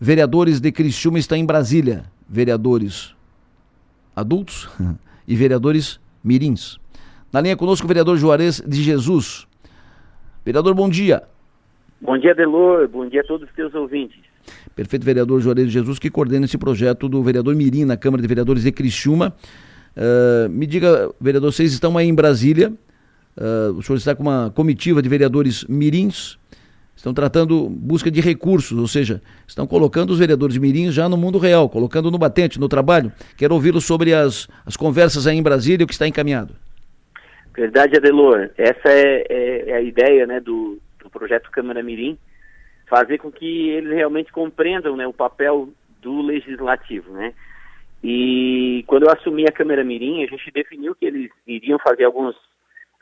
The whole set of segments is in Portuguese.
vereadores de Criciúma está em Brasília. Vereadores adultos e vereadores mirins. Na linha conosco o vereador Juarez de Jesus. Vereador, bom dia. Bom dia, Delor. Bom dia a todos os teus ouvintes. Perfeito, vereador Juarez de Jesus, que coordena esse projeto do vereador Mirim na Câmara de Vereadores de Criciúma. Uh, me diga, vereador, vocês estão aí em Brasília. Uh, o senhor está com uma comitiva de vereadores mirins. Estão tratando busca de recursos, ou seja, estão colocando os vereadores mirins já no mundo real, colocando no batente, no trabalho. Quero ouvi-lo sobre as, as conversas aí em Brasília, o que está encaminhado. Verdade, Adelor. Essa é, é, é a ideia né, do, do projeto Câmara Mirim, fazer com que eles realmente compreendam né, o papel do legislativo, né? E quando eu assumi a Câmara Mirim, a gente definiu que eles iriam fazer alguns,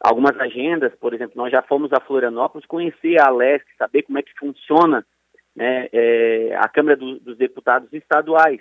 algumas agendas, por exemplo, nós já fomos a Florianópolis conhecer a Leste, saber como é que funciona né, é, a Câmara do, dos Deputados Estaduais.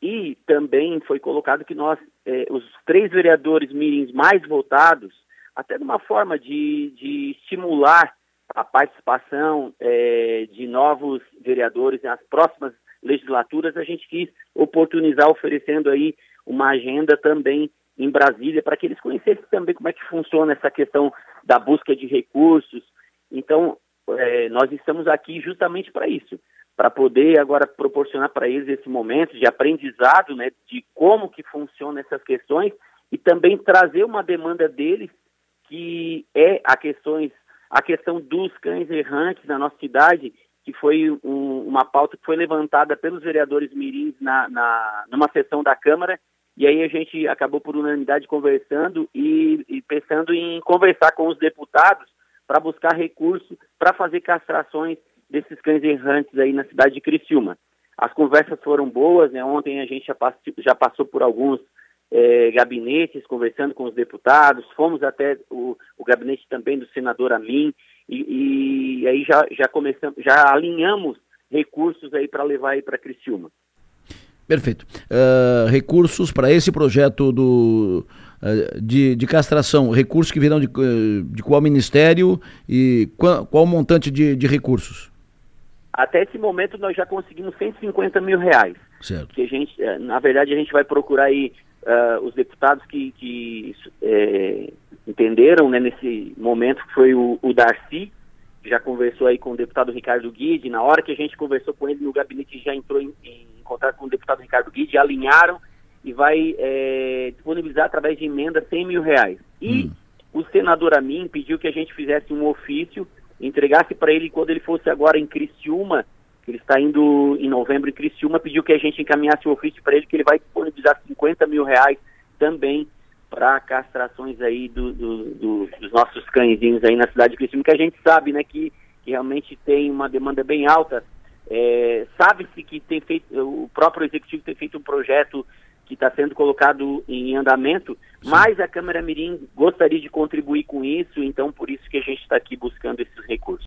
E também foi colocado que nós, eh, os três vereadores mirins mais votados, até de uma forma de, de estimular a participação eh, de novos vereadores nas próximas legislaturas, a gente quis oportunizar oferecendo aí uma agenda também em Brasília para que eles conhecessem também como é que funciona essa questão da busca de recursos. Então, eh, nós estamos aqui justamente para isso, para poder agora proporcionar para eles esse momento de aprendizado, né, de como que funcionam essas questões e também trazer uma demanda deles que é a questões a questão dos cães errantes na nossa cidade, que foi um, uma pauta que foi levantada pelos vereadores mirins na, na, numa sessão da Câmara, e aí a gente acabou por unanimidade conversando e, e pensando em conversar com os deputados para buscar recursos para fazer castrações desses cães errantes aí na cidade de Criciúma. As conversas foram boas, né? Ontem a gente já, passou, já passou por alguns é, gabinetes conversando com os deputados, fomos até o, o gabinete também do senador Amin e, e aí já, já começamos, já alinhamos recursos aí para levar aí para Criciúma. Perfeito. Uh, recursos para esse projeto do, uh, de, de castração, recursos que virão de, de qual ministério e qual, qual montante de, de recursos? Até esse momento nós já conseguimos 150 mil reais. Certo. Que a gente, eh, na verdade, a gente vai procurar aí uh, os deputados que, que é, entenderam né, nesse momento, que foi o, o Darcy, que já conversou aí com o deputado Ricardo Guide. Na hora que a gente conversou com ele no gabinete, já entrou em, em contato com o deputado Ricardo Guide, alinharam e vai é, disponibilizar através de emenda 100 mil reais. E hum. o senador Amin pediu que a gente fizesse um ofício entregasse para ele quando ele fosse agora em Criciúma, que ele está indo em novembro em Criciúma, pediu que a gente encaminhasse o ofício para ele, que ele vai disponibilizar 50 mil reais também para castrações aí do, do, do, dos nossos cãezinhos aí na cidade de Criciúma, que a gente sabe, né, que, que realmente tem uma demanda bem alta. É, Sabe-se que tem feito, o próprio executivo tem feito um projeto que está sendo colocado em andamento, Sim. mas a Câmara Mirim gostaria de contribuir com isso, então por isso que a gente está aqui buscando esses recursos.